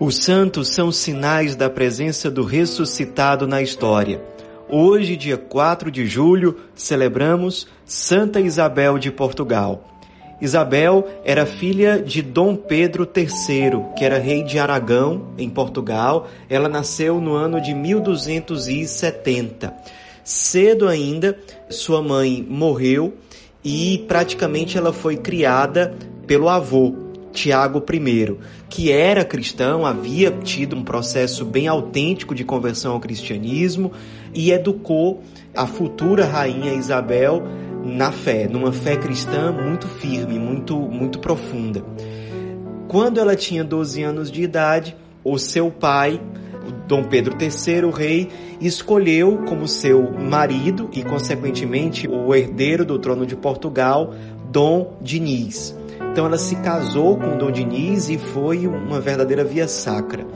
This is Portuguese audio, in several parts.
Os santos são sinais da presença do ressuscitado na história. Hoje, dia 4 de julho, celebramos Santa Isabel de Portugal. Isabel era filha de Dom Pedro III, que era rei de Aragão, em Portugal. Ela nasceu no ano de 1270. Cedo ainda, sua mãe morreu e praticamente ela foi criada pelo avô, Tiago I, que era cristão, havia tido um processo bem autêntico de conversão ao cristianismo e educou a futura rainha Isabel na fé, numa fé cristã muito firme, muito muito profunda. Quando ela tinha 12 anos de idade, o seu pai, Dom Pedro III, o rei, escolheu como seu marido e consequentemente o herdeiro do trono de Portugal, Dom Diniz. Então ela se casou com Dom Diniz e foi uma verdadeira via sacra.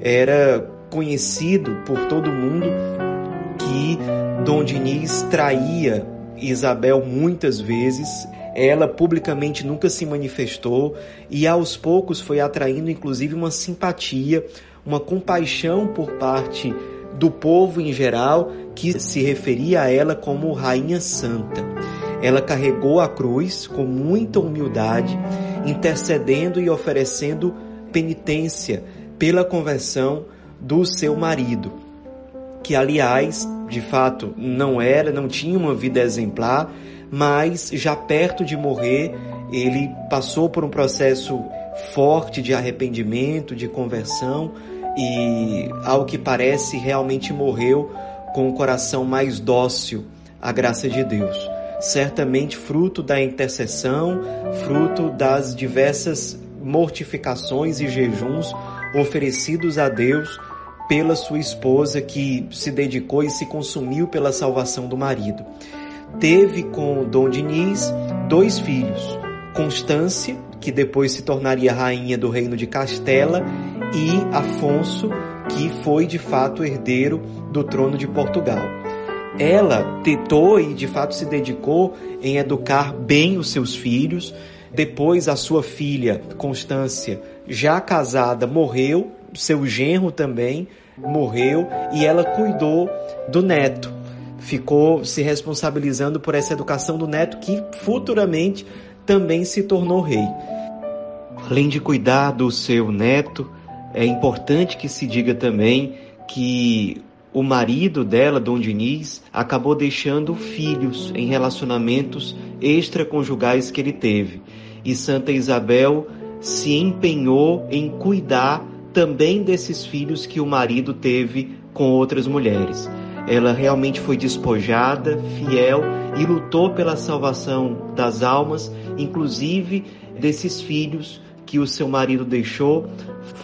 Era conhecido por todo mundo que Dom Diniz traía Isabel muitas vezes. Ela publicamente nunca se manifestou e aos poucos foi atraindo inclusive uma simpatia, uma compaixão por parte do povo em geral que se referia a ela como Rainha Santa. Ela carregou a cruz com muita humildade, intercedendo e oferecendo penitência pela conversão do seu marido, que aliás, de fato, não era, não tinha uma vida exemplar, mas já perto de morrer, ele passou por um processo forte de arrependimento, de conversão e, ao que parece, realmente morreu com o coração mais dócil à graça de Deus certamente fruto da intercessão, fruto das diversas mortificações e jejuns oferecidos a Deus pela sua esposa que se dedicou e se consumiu pela salvação do marido. Teve com Dom Diniz dois filhos, Constância, que depois se tornaria rainha do reino de Castela, e Afonso, que foi de fato herdeiro do trono de Portugal ela tentou e de fato se dedicou em educar bem os seus filhos. Depois a sua filha, Constância, já casada, morreu, seu genro também morreu e ela cuidou do neto. Ficou se responsabilizando por essa educação do neto que futuramente também se tornou rei. Além de cuidar do seu neto, é importante que se diga também que o marido dela, Dom Diniz, acabou deixando filhos em relacionamentos extraconjugais que ele teve. E Santa Isabel se empenhou em cuidar também desses filhos que o marido teve com outras mulheres. Ela realmente foi despojada, fiel e lutou pela salvação das almas, inclusive desses filhos que o seu marido deixou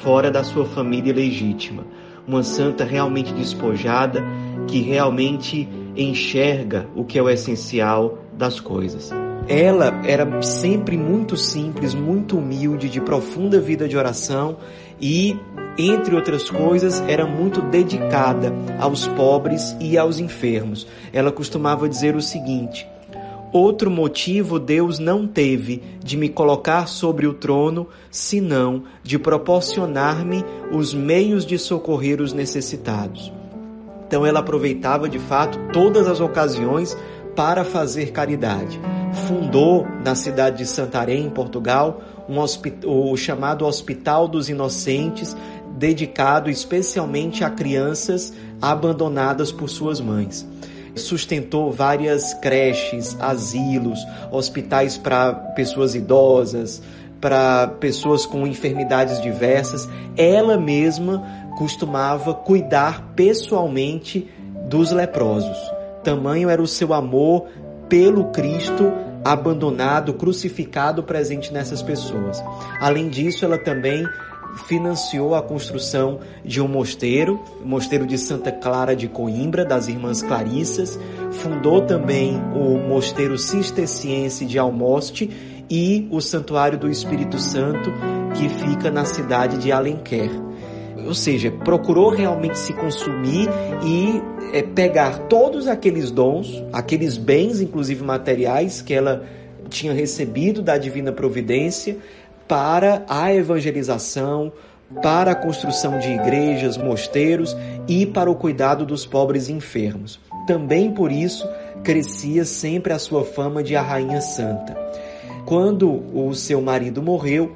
fora da sua família legítima uma santa realmente despojada, que realmente enxerga o que é o essencial das coisas. Ela era sempre muito simples, muito humilde, de profunda vida de oração e, entre outras coisas, era muito dedicada aos pobres e aos enfermos. Ela costumava dizer o seguinte: Outro motivo Deus não teve de me colocar sobre o trono, senão de proporcionar-me os meios de socorrer os necessitados. Então ela aproveitava de fato todas as ocasiões para fazer caridade. Fundou na cidade de Santarém, em Portugal, um o chamado Hospital dos Inocentes, dedicado especialmente a crianças abandonadas por suas mães sustentou várias creches, asilos, hospitais para pessoas idosas, para pessoas com enfermidades diversas. Ela mesma costumava cuidar pessoalmente dos leprosos. Tamanho era o seu amor pelo Cristo abandonado, crucificado presente nessas pessoas. Além disso, ela também financiou a construção de um mosteiro, o Mosteiro de Santa Clara de Coimbra, das Irmãs Clarissas, fundou também o Mosteiro Cisterciense de Almoste e o Santuário do Espírito Santo, que fica na cidade de Alenquer. Ou seja, procurou realmente se consumir e é, pegar todos aqueles dons, aqueles bens, inclusive materiais, que ela tinha recebido da divina providência, para a evangelização, para a construção de igrejas, mosteiros e para o cuidado dos pobres e enfermos. Também por isso crescia sempre a sua fama de a rainha santa. Quando o seu marido morreu,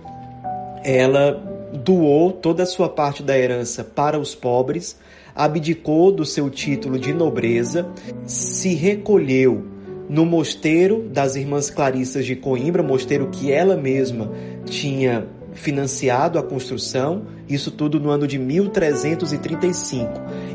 ela doou toda a sua parte da herança para os pobres, abdicou do seu título de nobreza, se recolheu no mosteiro das Irmãs Clarissas de Coimbra, mosteiro que ela mesma tinha financiado a construção, isso tudo no ano de 1335,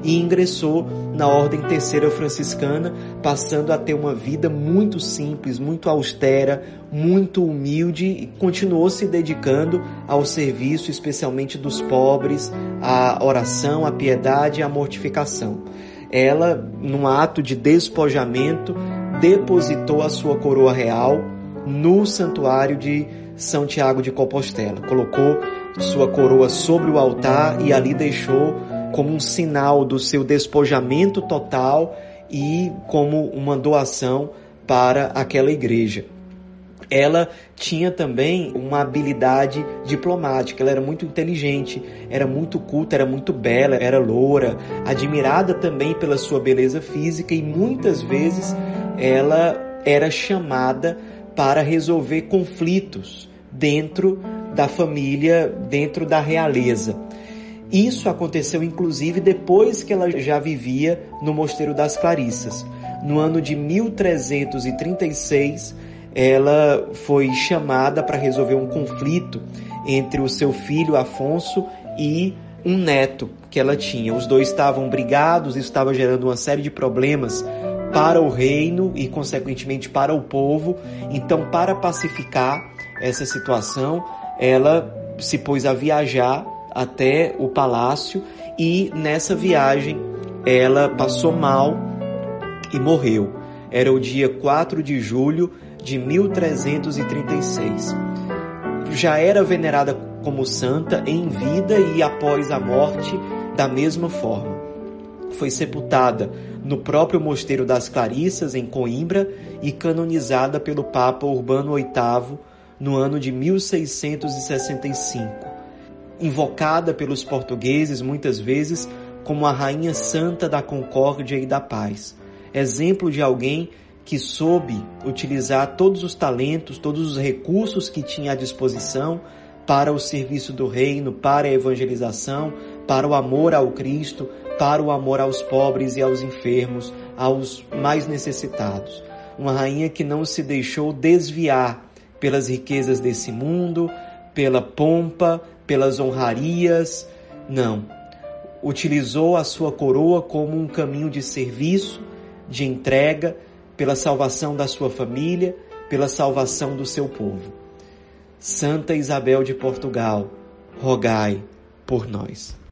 e ingressou na Ordem Terceira Franciscana, passando a ter uma vida muito simples, muito austera, muito humilde e continuou se dedicando ao serviço, especialmente dos pobres, à oração, à piedade e à mortificação. Ela, num ato de despojamento, depositou a sua coroa real no santuário de são Tiago de Compostela. Colocou sua coroa sobre o altar e ali deixou como um sinal do seu despojamento total e como uma doação para aquela igreja. Ela tinha também uma habilidade diplomática, ela era muito inteligente, era muito culta, era muito bela, era loura, admirada também pela sua beleza física e muitas vezes ela era chamada para resolver conflitos dentro da família, dentro da realeza. Isso aconteceu inclusive depois que ela já vivia no Mosteiro das Clarissas. No ano de 1336, ela foi chamada para resolver um conflito entre o seu filho Afonso e um neto que ela tinha. Os dois estavam brigados, isso estava gerando uma série de problemas para o reino e, consequentemente, para o povo. Então, para pacificar essa situação, ela se pôs a viajar até o palácio e nessa viagem ela passou mal e morreu. Era o dia 4 de julho de 1336. Já era venerada como santa em vida e após a morte da mesma forma. Foi sepultada no próprio Mosteiro das Clarissas, em Coimbra, e canonizada pelo Papa Urbano VIII no ano de 1665. Invocada pelos portugueses muitas vezes como a Rainha Santa da Concórdia e da Paz, exemplo de alguém que soube utilizar todos os talentos, todos os recursos que tinha à disposição para o serviço do reino, para a evangelização, para o amor ao Cristo, para o amor aos pobres e aos enfermos, aos mais necessitados. Uma rainha que não se deixou desviar pelas riquezas desse mundo, pela pompa, pelas honrarias. Não. Utilizou a sua coroa como um caminho de serviço, de entrega, pela salvação da sua família, pela salvação do seu povo. Santa Isabel de Portugal, rogai por nós.